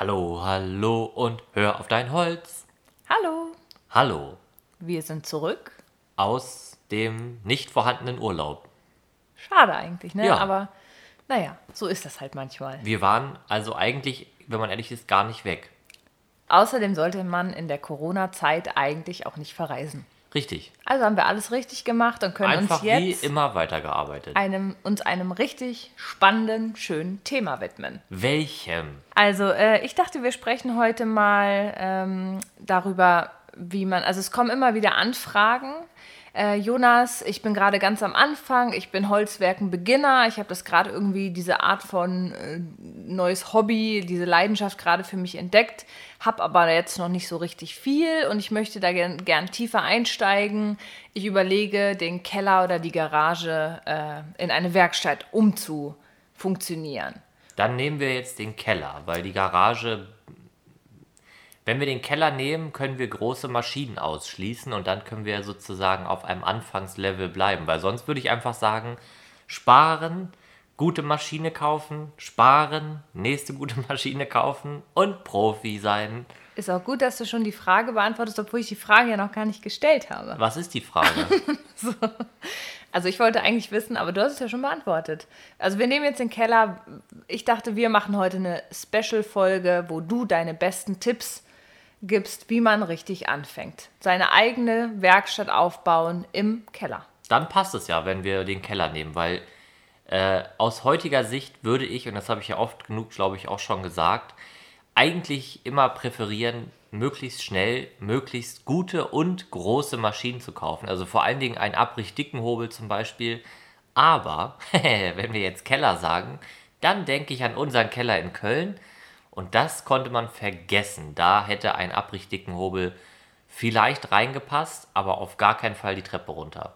Hallo, hallo und hör auf dein Holz. Hallo, Hallo wir sind zurück. aus dem nicht vorhandenen Urlaub. Schade eigentlich, ne? Ja. Aber naja, so ist das halt manchmal. Wir waren also eigentlich, wenn man ehrlich ist, gar nicht weg. Außerdem sollte man in der Corona-Zeit eigentlich auch nicht verreisen. Richtig. Also haben wir alles richtig gemacht und können Einfach uns jetzt wie immer weitergearbeitet. einem, uns einem richtig spannenden, schönen Thema widmen. Welchem? Also, äh, ich dachte, wir sprechen heute mal ähm, darüber, wie man, also es kommen immer wieder Anfragen. Äh, Jonas, ich bin gerade ganz am Anfang, ich bin Holzwerken-Beginner, ich habe das gerade irgendwie, diese Art von äh, neues Hobby, diese Leidenschaft gerade für mich entdeckt, habe aber jetzt noch nicht so richtig viel und ich möchte da gern, gern tiefer einsteigen. Ich überlege, den Keller oder die Garage äh, in eine Werkstatt umzufunktionieren. Dann nehmen wir jetzt den Keller, weil die Garage. Wenn wir den Keller nehmen, können wir große Maschinen ausschließen und dann können wir sozusagen auf einem Anfangslevel bleiben. Weil sonst würde ich einfach sagen, sparen, gute Maschine kaufen, sparen, nächste gute Maschine kaufen und Profi sein. Ist auch gut, dass du schon die Frage beantwortest, obwohl ich die Frage ja noch gar nicht gestellt habe. Was ist die Frage? Also ich wollte eigentlich wissen, aber du hast es ja schon beantwortet. Also wir nehmen jetzt den Keller. Ich dachte, wir machen heute eine Special-Folge, wo du deine besten Tipps gibst, wie man richtig anfängt. Seine eigene Werkstatt aufbauen im Keller. dann passt es ja, wenn wir den Keller nehmen, weil äh, aus heutiger Sicht würde ich, und das habe ich ja oft genug, glaube ich, auch schon gesagt, eigentlich immer präferieren, möglichst schnell, möglichst gute und große Maschinen zu kaufen. Also vor allen Dingen einen abrichdicken Hobel zum Beispiel. Aber, wenn wir jetzt Keller sagen, dann denke ich an unseren Keller in Köln. Und das konnte man vergessen. Da hätte ein abrichdicken Hobel vielleicht reingepasst, aber auf gar keinen Fall die Treppe runter.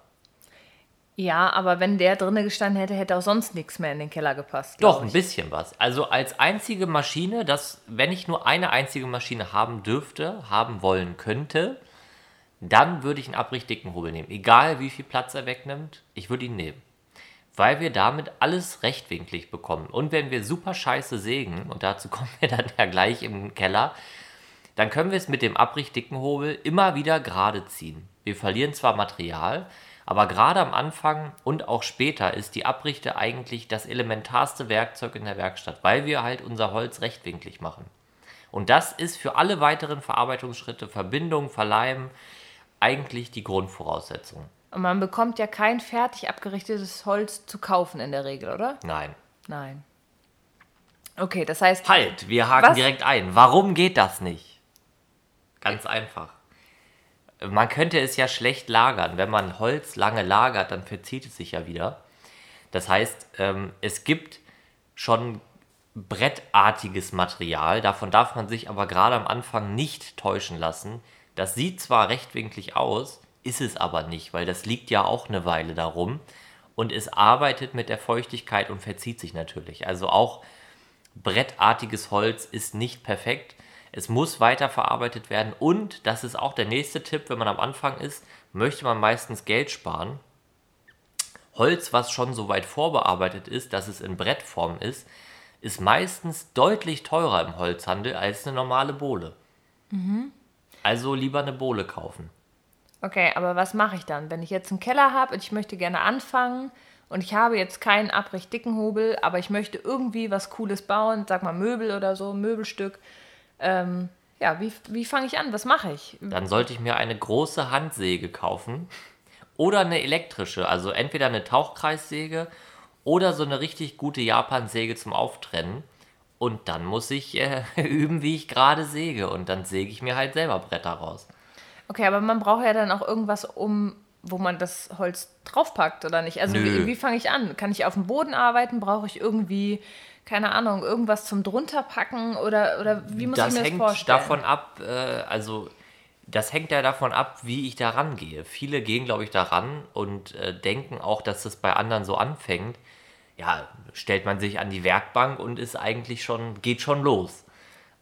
Ja, aber wenn der drinne gestanden hätte, hätte auch sonst nichts mehr in den Keller gepasst. Doch, ein bisschen was. Also als einzige Maschine, das, wenn ich nur eine einzige Maschine haben dürfte, haben wollen könnte, dann würde ich einen abrichdicken Hobel nehmen. Egal wie viel Platz er wegnimmt, ich würde ihn nehmen. Weil wir damit alles rechtwinklig bekommen. Und wenn wir super scheiße sägen, und dazu kommen wir dann ja gleich im Keller, dann können wir es mit dem abrichdicken Hobel immer wieder gerade ziehen. Wir verlieren zwar Material, aber gerade am Anfang und auch später ist die Abrichte eigentlich das elementarste Werkzeug in der Werkstatt, weil wir halt unser Holz rechtwinklig machen. Und das ist für alle weiteren Verarbeitungsschritte, Verbindung, Verleimen, eigentlich die Grundvoraussetzung. Und man bekommt ja kein fertig abgerichtetes Holz zu kaufen in der Regel, oder? Nein. Nein. Okay, das heißt, Halt, wir haken Was? direkt ein. Warum geht das nicht? Ganz einfach. Man könnte es ja schlecht lagern. Wenn man Holz lange lagert, dann verzieht es sich ja wieder. Das heißt, ähm, es gibt schon brettartiges Material. Davon darf man sich aber gerade am Anfang nicht täuschen lassen. Das sieht zwar rechtwinklig aus, ist es aber nicht, weil das liegt ja auch eine Weile darum. Und es arbeitet mit der Feuchtigkeit und verzieht sich natürlich. Also auch brettartiges Holz ist nicht perfekt. Es muss weiterverarbeitet werden und das ist auch der nächste Tipp, wenn man am Anfang ist, möchte man meistens Geld sparen. Holz, was schon so weit vorbearbeitet ist, dass es in Brettform ist, ist meistens deutlich teurer im Holzhandel als eine normale Bohle. Also lieber eine Bohle kaufen. Okay, aber was mache ich dann? Wenn ich jetzt einen Keller habe und ich möchte gerne anfangen und ich habe jetzt keinen abrichdicken Hobel, aber ich möchte irgendwie was Cooles bauen, sag mal Möbel oder so, Möbelstück. Ähm, ja, wie, wie fange ich an? Was mache ich? Dann sollte ich mir eine große Handsäge kaufen oder eine elektrische, also entweder eine Tauchkreissäge oder so eine richtig gute Japansäge zum Auftrennen. Und dann muss ich äh, üben, wie ich gerade säge. Und dann säge ich mir halt selber Bretter raus. Okay, aber man braucht ja dann auch irgendwas, um wo man das Holz draufpackt oder nicht. Also Nö. wie, wie fange ich an? Kann ich auf dem Boden arbeiten? Brauche ich irgendwie, keine Ahnung, irgendwas zum drunterpacken oder, oder wie muss das ich mir das hängt vorstellen? davon ab, äh, also das hängt ja davon ab, wie ich da rangehe. Viele gehen, glaube ich, daran und äh, denken auch, dass das bei anderen so anfängt. Ja, stellt man sich an die Werkbank und ist eigentlich schon, geht schon los.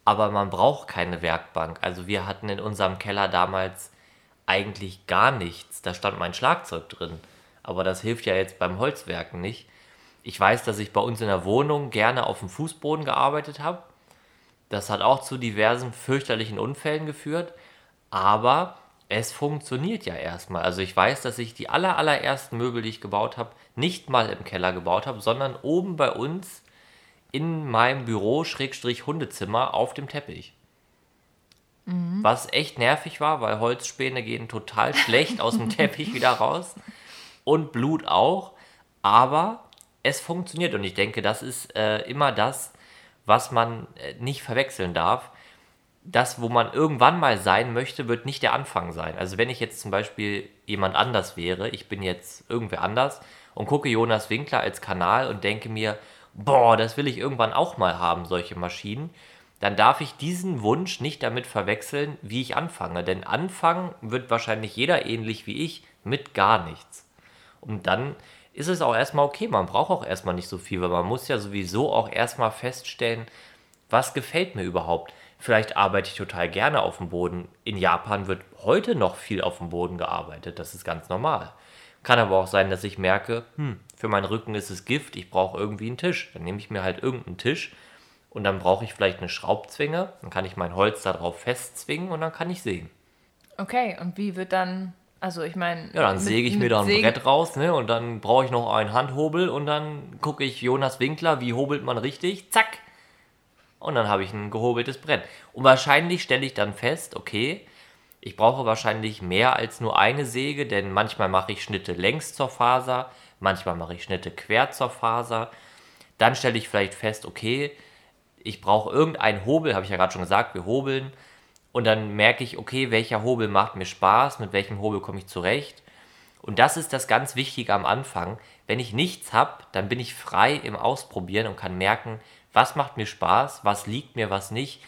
Aber man braucht keine Werkbank. Also wir hatten in unserem Keller damals eigentlich gar nichts. Da stand mein Schlagzeug drin. Aber das hilft ja jetzt beim Holzwerken nicht. Ich weiß, dass ich bei uns in der Wohnung gerne auf dem Fußboden gearbeitet habe. Das hat auch zu diversen fürchterlichen Unfällen geführt. Aber es funktioniert ja erstmal. Also ich weiß, dass ich die aller, allerersten Möbel, die ich gebaut habe, nicht mal im Keller gebaut habe, sondern oben bei uns in meinem Büro, Schrägstrich Hundezimmer, auf dem Teppich. Mhm. Was echt nervig war, weil Holzspäne gehen total schlecht aus dem Teppich wieder raus. Und Blut auch. Aber es funktioniert und ich denke, das ist äh, immer das, was man äh, nicht verwechseln darf. Das, wo man irgendwann mal sein möchte, wird nicht der Anfang sein. Also wenn ich jetzt zum Beispiel jemand anders wäre, ich bin jetzt irgendwer anders und gucke Jonas Winkler als Kanal und denke mir, boah, das will ich irgendwann auch mal haben, solche Maschinen, dann darf ich diesen Wunsch nicht damit verwechseln, wie ich anfange. Denn anfangen wird wahrscheinlich jeder ähnlich wie ich mit gar nichts. Und dann ist es auch erstmal okay, man braucht auch erstmal nicht so viel, weil man muss ja sowieso auch erstmal feststellen, was gefällt mir überhaupt. Vielleicht arbeite ich total gerne auf dem Boden. In Japan wird heute noch viel auf dem Boden gearbeitet, das ist ganz normal. Kann aber auch sein, dass ich merke, hm, für meinen Rücken ist es Gift, ich brauche irgendwie einen Tisch. Dann nehme ich mir halt irgendeinen Tisch und dann brauche ich vielleicht eine Schraubzwinge, dann kann ich mein Holz darauf festzwingen und dann kann ich sägen. Okay, und wie wird dann, also ich meine... Ja, dann säge ich mir da ein Sägen. Brett raus ne, und dann brauche ich noch einen Handhobel und dann gucke ich Jonas Winkler, wie hobelt man richtig, zack. Und dann habe ich ein gehobeltes Brett. Und wahrscheinlich stelle ich dann fest, okay, ich brauche wahrscheinlich mehr als nur eine Säge, denn manchmal mache ich Schnitte längs zur Faser, manchmal mache ich Schnitte quer zur Faser. Dann stelle ich vielleicht fest, okay, ich brauche irgendeinen Hobel, habe ich ja gerade schon gesagt, wir hobeln. Und dann merke ich, okay, welcher Hobel macht mir Spaß, mit welchem Hobel komme ich zurecht. Und das ist das ganz Wichtige am Anfang. Wenn ich nichts habe, dann bin ich frei im Ausprobieren und kann merken, was macht mir Spaß, was liegt mir, was nicht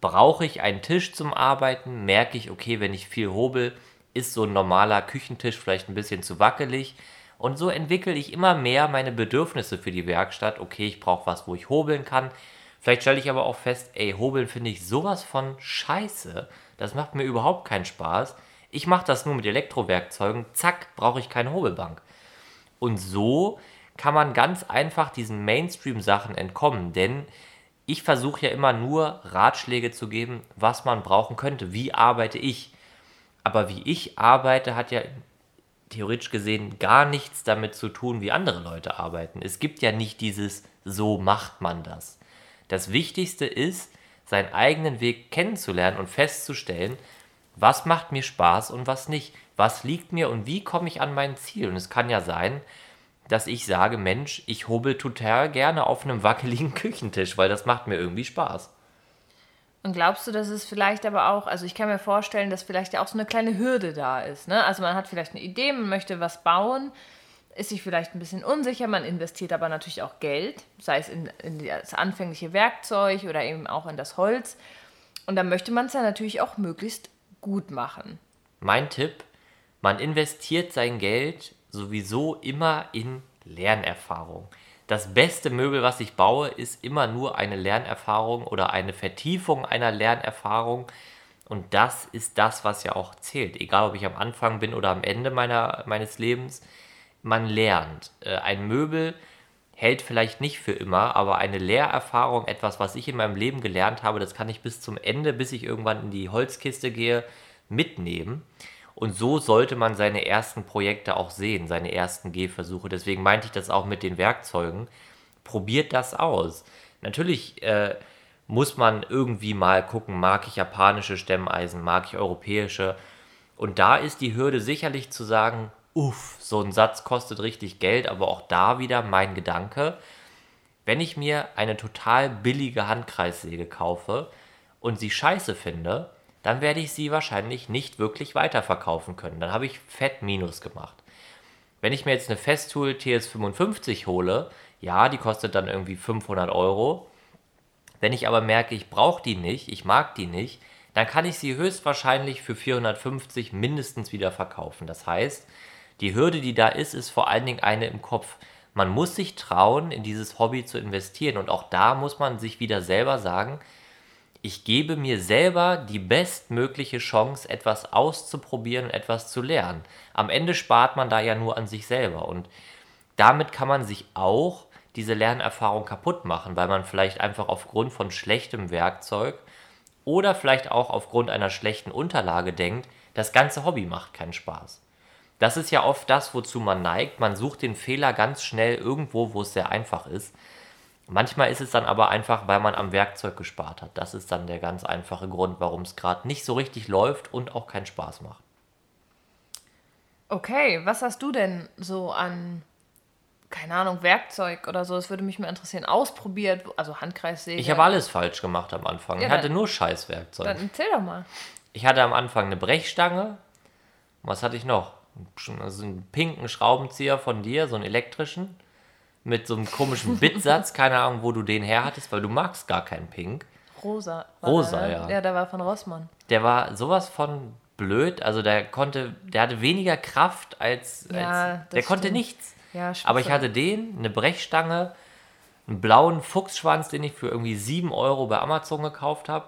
Brauche ich einen Tisch zum Arbeiten? Merke ich, okay, wenn ich viel hobel, ist so ein normaler Küchentisch vielleicht ein bisschen zu wackelig. Und so entwickle ich immer mehr meine Bedürfnisse für die Werkstatt. Okay, ich brauche was, wo ich hobeln kann. Vielleicht stelle ich aber auch fest, ey, hobeln finde ich sowas von scheiße. Das macht mir überhaupt keinen Spaß. Ich mache das nur mit Elektrowerkzeugen. Zack, brauche ich keine Hobelbank. Und so kann man ganz einfach diesen Mainstream-Sachen entkommen, denn ich versuche ja immer nur Ratschläge zu geben, was man brauchen könnte. Wie arbeite ich? Aber wie ich arbeite, hat ja theoretisch gesehen gar nichts damit zu tun, wie andere Leute arbeiten. Es gibt ja nicht dieses, so macht man das. Das Wichtigste ist, seinen eigenen Weg kennenzulernen und festzustellen, was macht mir Spaß und was nicht. Was liegt mir und wie komme ich an mein Ziel? Und es kann ja sein, dass ich sage, Mensch, ich hobel total gerne auf einem wackeligen Küchentisch, weil das macht mir irgendwie Spaß. Und glaubst du, dass es vielleicht aber auch, also ich kann mir vorstellen, dass vielleicht ja auch so eine kleine Hürde da ist. Ne? Also man hat vielleicht eine Idee, man möchte was bauen, ist sich vielleicht ein bisschen unsicher, man investiert aber natürlich auch Geld, sei es in, in das anfängliche Werkzeug oder eben auch in das Holz. Und dann möchte man es ja natürlich auch möglichst gut machen. Mein Tipp, man investiert sein Geld sowieso immer in Lernerfahrung. Das beste Möbel, was ich baue, ist immer nur eine Lernerfahrung oder eine Vertiefung einer Lernerfahrung. Und das ist das, was ja auch zählt. Egal, ob ich am Anfang bin oder am Ende meiner, meines Lebens. Man lernt. Äh, ein Möbel hält vielleicht nicht für immer, aber eine Lehrerfahrung, etwas, was ich in meinem Leben gelernt habe, das kann ich bis zum Ende, bis ich irgendwann in die Holzkiste gehe, mitnehmen. Und so sollte man seine ersten Projekte auch sehen, seine ersten Gehversuche. Deswegen meinte ich das auch mit den Werkzeugen. Probiert das aus. Natürlich äh, muss man irgendwie mal gucken, mag ich japanische Stemmeisen, mag ich europäische. Und da ist die Hürde sicherlich zu sagen, uff, so ein Satz kostet richtig Geld, aber auch da wieder mein Gedanke, wenn ich mir eine total billige Handkreissäge kaufe und sie scheiße finde, dann werde ich sie wahrscheinlich nicht wirklich weiterverkaufen können. Dann habe ich fett Minus gemacht. Wenn ich mir jetzt eine Festool TS55 hole, ja, die kostet dann irgendwie 500 Euro. Wenn ich aber merke, ich brauche die nicht, ich mag die nicht, dann kann ich sie höchstwahrscheinlich für 450 mindestens wieder verkaufen. Das heißt, die Hürde, die da ist, ist vor allen Dingen eine im Kopf. Man muss sich trauen, in dieses Hobby zu investieren. Und auch da muss man sich wieder selber sagen, ich gebe mir selber die bestmögliche Chance, etwas auszuprobieren und etwas zu lernen. Am Ende spart man da ja nur an sich selber und damit kann man sich auch diese Lernerfahrung kaputt machen, weil man vielleicht einfach aufgrund von schlechtem Werkzeug oder vielleicht auch aufgrund einer schlechten Unterlage denkt, das ganze Hobby macht keinen Spaß. Das ist ja oft das, wozu man neigt. Man sucht den Fehler ganz schnell irgendwo, wo es sehr einfach ist. Manchmal ist es dann aber einfach, weil man am Werkzeug gespart hat. Das ist dann der ganz einfache Grund, warum es gerade nicht so richtig läuft und auch keinen Spaß macht. Okay, was hast du denn so an, keine Ahnung, Werkzeug oder so? Das würde mich mal interessieren. Ausprobiert, also Handkreissäge. Ich habe alles falsch gemacht am Anfang. Ja, ich hatte dann- nur Scheißwerkzeug. Dann erzähl doch mal. Ich hatte am Anfang eine Brechstange. Was hatte ich noch? Also einen pinken Schraubenzieher von dir, so einen elektrischen. Mit so einem komischen Bitsatz. Keine Ahnung, wo du den her hattest, weil du magst gar keinen Pink. Rosa. Rosa, der, ne? ja. Ja, der war von Rossmann. Der war sowas von blöd. Also der konnte, der hatte weniger Kraft als. Ja, als der konnte stimmt. nichts. Ja, Aber ich hatte den, eine Brechstange, einen blauen Fuchsschwanz, den ich für irgendwie 7 Euro bei Amazon gekauft habe.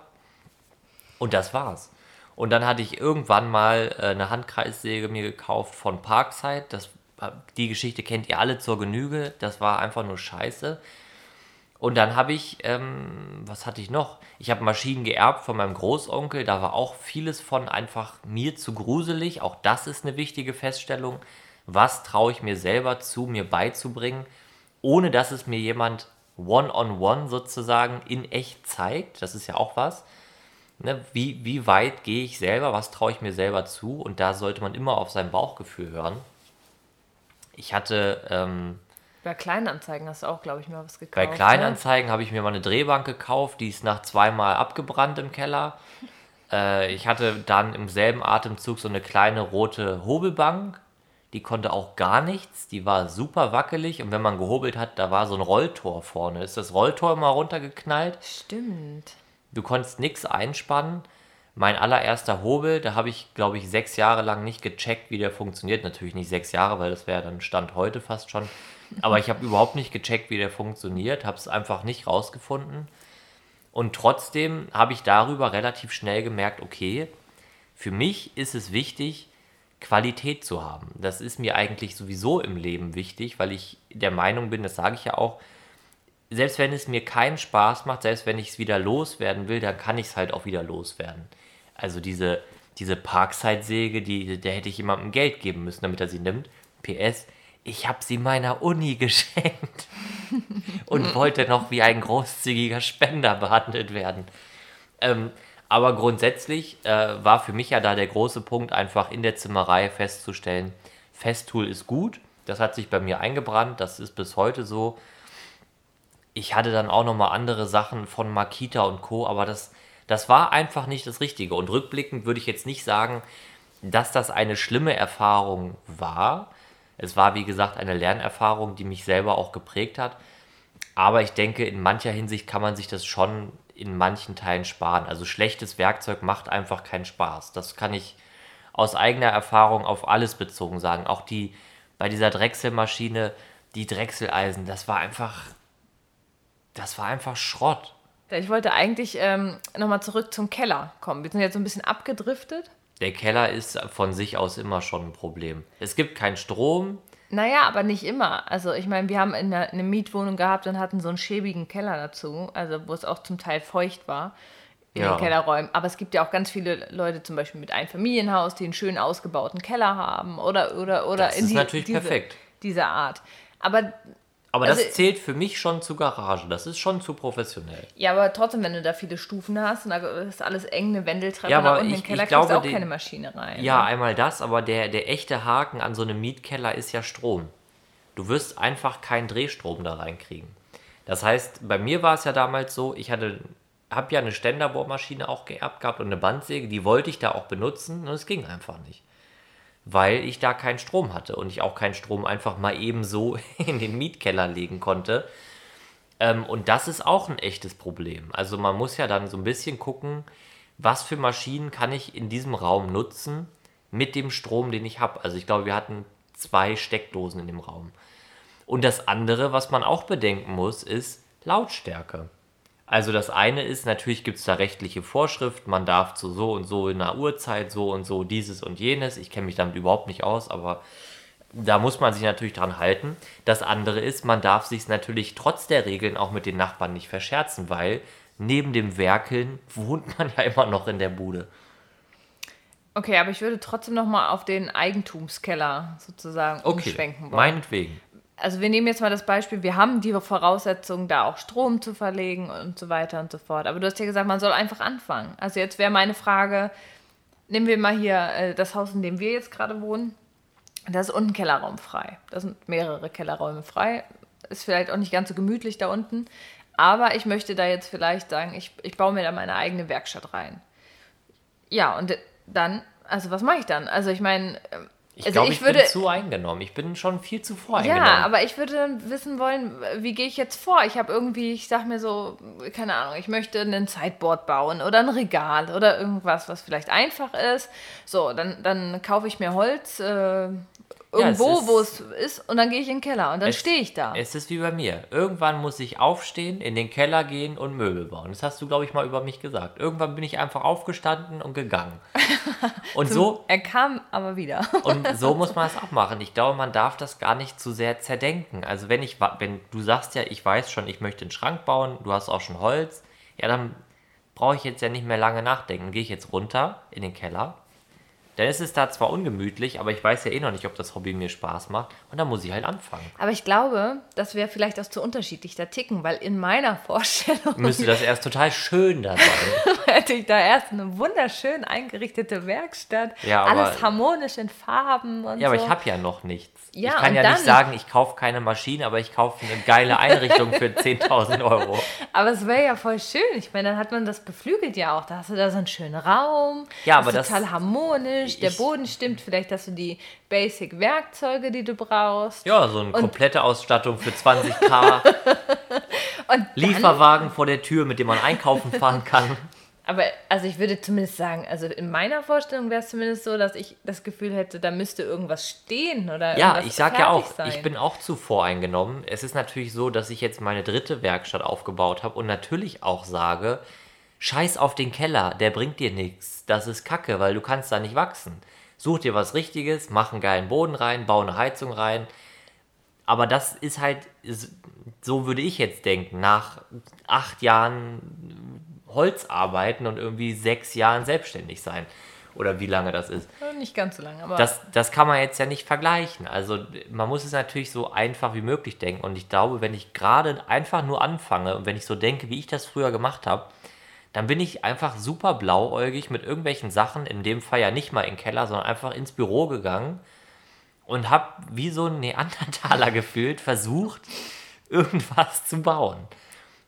Und das war's. Und dann hatte ich irgendwann mal äh, eine Handkreissäge mir gekauft von Parkside. Das, die Geschichte kennt ihr alle zur Genüge. Das war einfach nur scheiße. Und dann habe ich, ähm, was hatte ich noch? Ich habe Maschinen geerbt von meinem Großonkel. Da war auch vieles von einfach mir zu gruselig. Auch das ist eine wichtige Feststellung. Was traue ich mir selber zu, mir beizubringen, ohne dass es mir jemand one-on-one sozusagen in echt zeigt? Das ist ja auch was. Ne? Wie, wie weit gehe ich selber? Was traue ich mir selber zu? Und da sollte man immer auf sein Bauchgefühl hören. Ich hatte. Ähm, Bei Kleinanzeigen hast du auch, glaube ich, mal was gekauft. bei ne? Kleinanzeigen habe ich mir mal eine Drehbank gekauft, die ist nach zweimal abgebrannt im Keller. Äh, ich hatte dann im selben Atemzug so eine kleine rote Hobelbank. Die konnte auch gar nichts. Die war super wackelig. Und wenn man gehobelt hat, da war so ein Rolltor vorne. Ist das Rolltor immer runtergeknallt? Stimmt. Du konntest nichts einspannen. Mein allererster Hobel, da habe ich, glaube ich, sechs Jahre lang nicht gecheckt, wie der funktioniert. Natürlich nicht sechs Jahre, weil das wäre dann Stand heute fast schon. Aber ich habe überhaupt nicht gecheckt, wie der funktioniert, habe es einfach nicht rausgefunden. Und trotzdem habe ich darüber relativ schnell gemerkt, okay, für mich ist es wichtig, Qualität zu haben. Das ist mir eigentlich sowieso im Leben wichtig, weil ich der Meinung bin, das sage ich ja auch, selbst wenn es mir keinen Spaß macht, selbst wenn ich es wieder loswerden will, dann kann ich es halt auch wieder loswerden. Also diese, diese Parkside-Säge, die, der hätte ich jemandem Geld geben müssen, damit er sie nimmt. PS, ich habe sie meiner Uni geschenkt und wollte noch wie ein großzügiger Spender behandelt werden. Ähm, aber grundsätzlich äh, war für mich ja da der große Punkt, einfach in der Zimmerei festzustellen, Festool ist gut. Das hat sich bei mir eingebrannt, das ist bis heute so. Ich hatte dann auch nochmal andere Sachen von Makita und Co., aber das, das war einfach nicht das Richtige. Und rückblickend würde ich jetzt nicht sagen, dass das eine schlimme Erfahrung war. Es war, wie gesagt, eine Lernerfahrung, die mich selber auch geprägt hat. Aber ich denke, in mancher Hinsicht kann man sich das schon in manchen Teilen sparen. Also schlechtes Werkzeug macht einfach keinen Spaß. Das kann ich aus eigener Erfahrung auf alles bezogen sagen. Auch die bei dieser Drechselmaschine, die Drechseleisen, das war einfach, das war einfach Schrott. Ich wollte eigentlich ähm, nochmal zurück zum Keller kommen. Wir sind jetzt so ein bisschen abgedriftet. Der Keller ist von sich aus immer schon ein Problem. Es gibt keinen Strom. Naja, aber nicht immer. Also ich meine, wir haben in einer, eine Mietwohnung gehabt und hatten so einen schäbigen Keller dazu, also wo es auch zum Teil feucht war in Ja. den Kellerräumen. Aber es gibt ja auch ganz viele Leute, zum Beispiel mit Einfamilienhaus, die einen schön ausgebauten Keller haben oder oder oder Das ist natürlich diese, perfekt. Diese Art. Aber Aber Also- das zählt für mich schon zu Garage. Das ist schon zu professionell. ja, aber trotzdem, wenn du da viele Stufen hast und da ist alles eng, eine Wendeltreppe Ja, nach aber unten in ich- den Keller, ich kriegst du auch die- keine Maschine rein. Ja, ne? einmal das, aber der, der echte Haken an so einem Mietkeller ist ja Strom. Du wirst einfach keinen Drehstrom da reinkriegen. Das heißt, bei mir war es ja damals so, ich hatte, habe ja eine Ständerbohrmaschine auch geerbt gehabt und eine Bandsäge, die wollte ich da auch benutzen und es ging einfach nicht. Weil ich da keinen Strom hatte und ich auch keinen Strom einfach mal eben so in den Mietkeller legen konnte. Ähm, und das ist auch ein echtes Problem. Also man muss ja dann so ein bisschen gucken, was für Maschinen kann ich in diesem Raum nutzen mit dem Strom, den ich habe. Also ich glaube, wir hatten zwei Steckdosen in dem Raum. Und das andere, was man auch bedenken muss, ist Lautstärke. Also das eine ist, natürlich gibt es da rechtliche Vorschriften, man darf zu so und so in einer Uhrzeit so und so dieses und jenes. Ich kenne mich damit überhaupt nicht aus, aber da muss man sich natürlich dran halten. Das andere ist, man darf sich natürlich trotz der Regeln auch mit den Nachbarn nicht verscherzen, weil neben dem Werkeln wohnt man ja immer noch in der Bude. Okay, aber ich würde trotzdem noch mal auf den Eigentumskeller sozusagen Okay, umschwenken wollen. meinetwegen. Also wir nehmen jetzt mal das Beispiel, wir haben die Voraussetzung, da auch Strom zu verlegen und so weiter und so fort. Aber du hast ja gesagt, man soll einfach anfangen. Also jetzt wäre meine Frage, nehmen wir mal hier äh, das Haus, in dem wir jetzt gerade wohnen. Da ist unten Kellerraum frei. Da sind mehrere Kellerräume frei. Ist vielleicht auch nicht ganz so gemütlich da unten. Aber ich möchte da jetzt vielleicht sagen, ich, ich baue mir da meine eigene Werkstatt rein. Ja, und dann, also was mache ich dann? Also ich meine, Ich also glaube, ich ich, würde- bin zu eingenommen. Ich bin schon viel zu voreingenommen. Ja, aber ich würde dann wissen wollen, wie gehe ich jetzt vor? Ich habe irgendwie, ich sag mir so, keine Ahnung, ich möchte ein Sideboard bauen oder ein Regal oder irgendwas, was vielleicht einfach ist. So, dann, dann kaufe ich mir Holz äh, irgendwo, ist- wo es ist und dann gehe ich in den Keller und dann stehe ich da. Es ist wie bei mir. Irgendwann muss ich aufstehen, in den Keller gehen und Möbel bauen. Das hast du, glaube ich, mal über mich gesagt. Irgendwann bin ich einfach aufgestanden und gegangen. Und so, Er kam aber wieder. und so muss man es auch machen. Ich glaube, man darf das gar nicht zu sehr zerdenken. Also wenn ich, wenn du sagst ja, ich weiß schon, ich möchte einen Schrank bauen, du hast auch schon Holz, ja, dann brauche ich jetzt ja nicht mehr lange nachdenken. Gehe ich jetzt runter in den Keller. Dann ist es da zwar ungemütlich, aber ich weiß ja eh noch nicht, ob das Hobby mir Spaß macht. Und dann muss ich halt anfangen. Aber ich glaube, dass wir vielleicht auch zu unterschiedlich da ticken, weil in meiner Vorstellung Müsste das erst total schön da sein. hätte ich da erst eine wunderschön eingerichtete Werkstatt, Ja, aber- alles harmonisch in Farben und Ja, aber so. ich habe ja noch nichts. Ja, ich kann und ja dann- nicht sagen, ich kaufe keine Maschine, aber ich kaufe eine geile Einrichtung für 10.000 Euro. Aber es wäre ja voll schön. Ich meine, dann hat man das beflügelt ja auch. Da hast du da so einen schönen Raum. Ja, ist aber das- total harmonisch. Der Ich- Boden stimmt. Vielleicht hast du die Basic-Werkzeuge, die du brauchst. Ja, so eine komplette Ausstattung für 20k. Und Lieferwagen vor der Tür, mit dem man einkaufen fahren kann. Aber also ich würde zumindest sagen, also in meiner Vorstellung wäre es zumindest so, dass ich das Gefühl hätte, da müsste irgendwas stehen oder Ja, ich sag ja auch, sein. ich bin auch zu voreingenommen. Es ist natürlich so, dass ich jetzt meine dritte Werkstatt aufgebaut habe und natürlich auch sage, scheiß auf den Keller, der bringt dir nichts. Das ist Kacke, weil du kannst da nicht wachsen. Such dir was Richtiges, mach einen geilen Boden rein, bau eine Heizung rein. Aber das ist halt, so würde ich jetzt denken, nach acht Jahren Holzarbeiten und irgendwie sechs Jahren selbstständig sein. Oder wie lange das ist. Nicht ganz so lange, aber Das, das kann man jetzt ja nicht vergleichen. Also man muss es natürlich so einfach wie möglich denken. Und ich glaube, wenn ich gerade einfach nur anfange und wenn ich so denke, wie ich das früher gemacht habe, dann bin ich einfach super blauäugig mit irgendwelchen Sachen, in dem Fall ja nicht mal in den Keller, sondern einfach ins Büro gegangen und habe wie so ein Neandertaler gefühlt versucht, irgendwas zu bauen.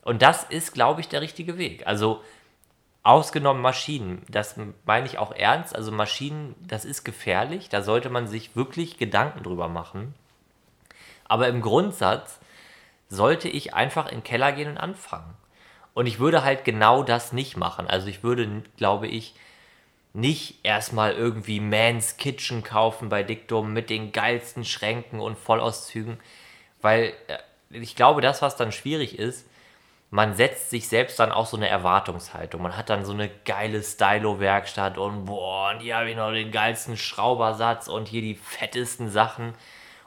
Und das ist, glaube ich, der richtige Weg. Also ausgenommen Maschinen, das meine ich auch ernst. Also Maschinen, das ist gefährlich, da sollte man sich wirklich Gedanken drüber machen. Aber im Grundsatz sollte ich einfach in den Keller gehen und anfangen. Und ich würde halt genau das nicht machen. Also ich würde, glaube ich, nicht erstmal irgendwie Man's Kitchen kaufen bei Dictum mit den geilsten Schränken und Vollauszügen, weil äh, ich glaube, das, was dann schwierig ist, man setzt sich selbst dann auch so eine Erwartungshaltung. Man hat dann so eine geile Stylo-Werkstatt und boah, und hier habe ich noch den geilsten Schraubersatz und hier die fettesten Sachen.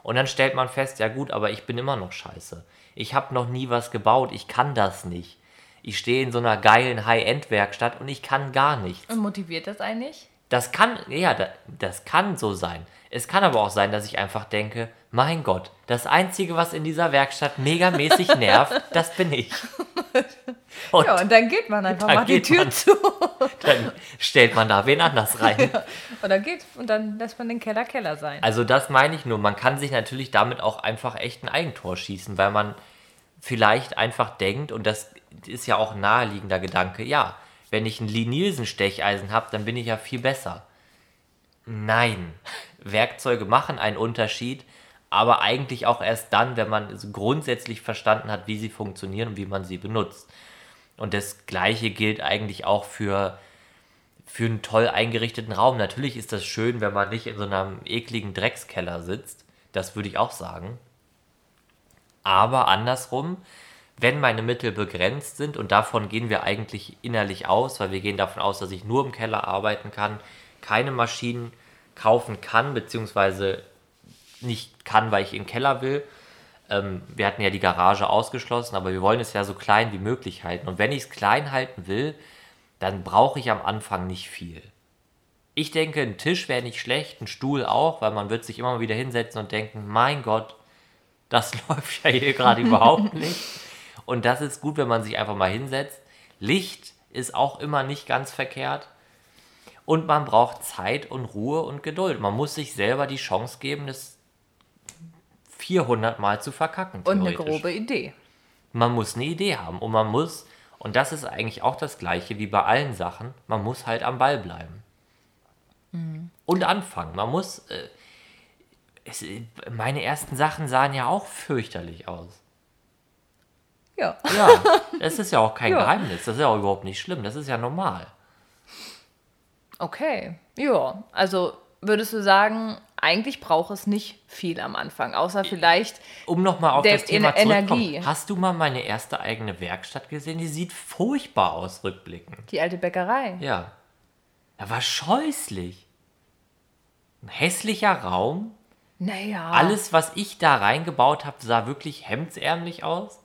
Und dann stellt man fest, ja gut, aber ich bin immer noch scheiße. Ich habe noch nie was gebaut, ich kann das nicht. Ich stehe in so einer geilen High-End-Werkstatt und ich kann gar nichts. Und motiviert das eigentlich? Das kann, ja, da- das kann so sein. Es kann aber auch sein, dass ich einfach denke, mein Gott, das Einzige, was in dieser Werkstatt megamäßig nervt, das bin ich. Und Ja, und dann geht man einfach mal die Tür man. zu. dann stellt man da wen anders rein. Und dann geht und dann lässt man den Keller Keller sein. Also das meine ich nur, man kann sich natürlich damit auch einfach echt ein Eigentor schießen, weil man vielleicht einfach denkt, und das ist ja auch ein naheliegender Gedanke, ja, wenn ich ein Lee Nielsen Stecheisen habe, dann bin ich ja viel besser. Nein, Werkzeuge machen einen Unterschied, aber eigentlich auch erst dann, wenn man grundsätzlich verstanden hat, wie sie funktionieren und wie man sie benutzt. Und das gleiche gilt eigentlich auch für, für einen toll eingerichteten Raum. Natürlich ist das schön, wenn man nicht in so einem ekligen Dreckskeller sitzt. Das würde ich auch sagen. Aber andersrum, wenn meine Mittel begrenzt sind, und davon gehen wir eigentlich innerlich aus, weil wir gehen davon aus, dass ich nur im Keller arbeiten kann, keine Maschinen kaufen kann, beziehungsweise nicht kann, weil ich in den Keller will. Ähm, wir hatten ja die Garage ausgeschlossen, aber wir wollen es ja so klein wie möglich halten. Und wenn ich es klein halten will, dann brauche ich am Anfang nicht viel. Ich denke, ein Tisch wäre nicht schlecht, ein Stuhl auch, weil man wird sich immer wieder hinsetzen und denken, mein Gott, das läuft ja hier gerade überhaupt nicht. Und das ist gut, wenn man sich einfach mal hinsetzt. Licht ist auch immer nicht ganz verkehrt. Und man braucht Zeit und Ruhe und Geduld. Man muss sich selber die Chance geben, das 400 Mal zu verkacken. Und eine grobe Idee. Man muss eine Idee haben und man muss, und das ist eigentlich auch das Gleiche wie bei allen Sachen, man muss halt am Ball bleiben. Und anfangen. Man muss. Äh, es, meine ersten Sachen sahen ja auch fürchterlich aus. Ja. Ja, das ist ja auch kein Ja. Geheimnis. Das ist ja auch überhaupt nicht schlimm. Das ist ja normal. Okay. Ja. Also würdest du sagen, eigentlich braucht es nicht viel am Anfang, außer vielleicht. Um nochmal auf Der das Thema. Energie. Hast du mal meine erste eigene Werkstatt gesehen? Die sieht furchtbar aus, rückblickend. Die alte Bäckerei. Ja. Da war scheußlich. Ein hässlicher Raum. Naja. Alles, was ich da reingebaut habe, sah wirklich hemdsärmlich aus.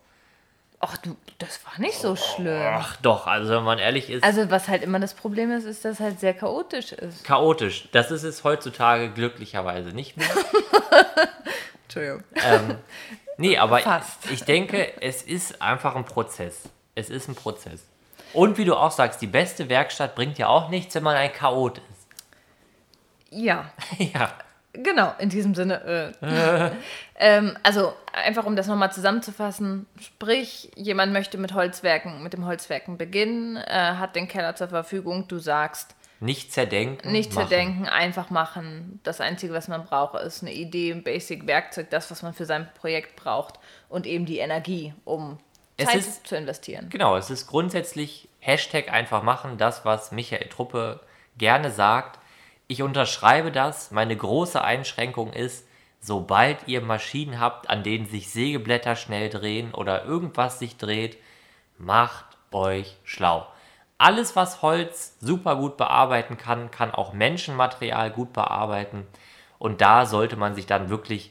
Ach du, das war nicht so schlimm. Ach doch, also wenn man ehrlich ist, Also was halt immer das Problem ist, ist, dass es halt sehr chaotisch ist. chaotisch. Das ist es heutzutage glücklicherweise nicht mehr. Entschuldigung. ähm, nee, aber Fast. ich denke, es ist einfach ein Prozess. Es ist ein Prozess. Und wie du auch sagst, die beste Werkstatt bringt ja auch nichts, wenn man ein Chaot ist. Ja, ja. Genau, in diesem Sinne. Äh. ähm, also einfach um das nochmal zusammenzufassen, sprich, jemand möchte mit Holzwerken, mit dem Holzwerken beginnen, äh, hat den Keller zur Verfügung, du sagst, Nicht zerdenken. nicht machen. zerdenken, einfach machen. Das Einzige, was man braucht, ist eine Idee, ein Basic-Werkzeug, das, was man für sein Projekt braucht und eben die Energie, um Es Zeit ist- zu investieren. Genau, es ist grundsätzlich Hashtag einfach machen, das, was Michael Truppe gerne sagt. Ich unterschreibe das. Meine große Einschränkung ist, sobald ihr Maschinen habt, an denen sich Sägeblätter schnell drehen oder irgendwas sich dreht, macht euch schlau. Alles, was Holz super gut bearbeiten kann, kann auch Menschenmaterial gut bearbeiten. Und da sollte man sich dann wirklich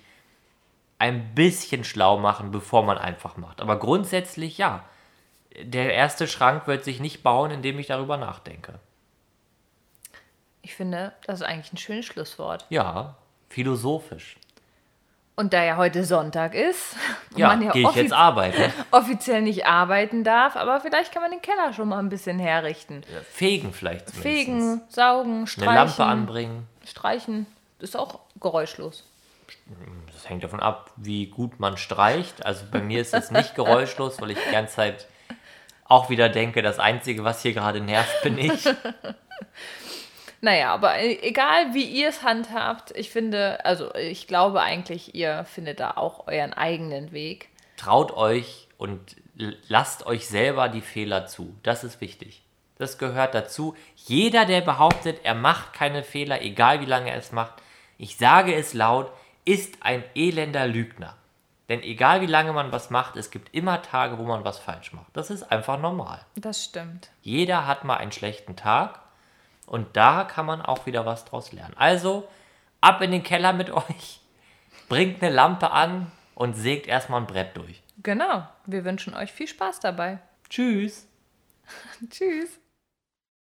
ein bisschen schlau machen, bevor man einfach macht. Aber grundsätzlich ja. Der erste Schrank wird sich nicht bauen, indem ich darüber nachdenke. Ich finde, das ist eigentlich ein schönes Schlusswort. Ja, philosophisch. Und da ja heute Sonntag ist, und Ja, man ja gehe ich jetzt arbeiten. offiziell nicht arbeiten darf, aber vielleicht kann man den Keller schon mal ein bisschen herrichten. Fegen vielleicht zumindest. Fegen, saugen, Eine streichen. Lampe anbringen. Streichen ist auch geräuschlos. Das hängt davon ab, wie gut man streicht. Also bei mir ist es nicht geräuschlos, weil ich die ganze Zeit auch wieder denke, das Einzige, was hier gerade nervt, bin ich. Naja, aber e- egal wie ihr es handhabt, ich finde, also ich glaube eigentlich, ihr findet da auch euren eigenen Weg. Traut euch und lasst euch selber die Fehler zu. Das ist wichtig. Das gehört dazu. Jeder, der behauptet, er macht keine Fehler, egal wie lange er es macht, ich sage es laut, ist ein elender Lügner. Denn egal wie lange man was macht, es gibt immer Tage, wo man was falsch macht. Das ist einfach normal. Das stimmt. Jeder hat mal einen schlechten Tag und da kann man auch wieder was draus lernen. Also ab in den Keller mit euch, bringt eine Lampe an und sägt erstmal ein Brett durch. Genau. Wir wünschen euch viel Spaß dabei. Tschüss. Tschüss.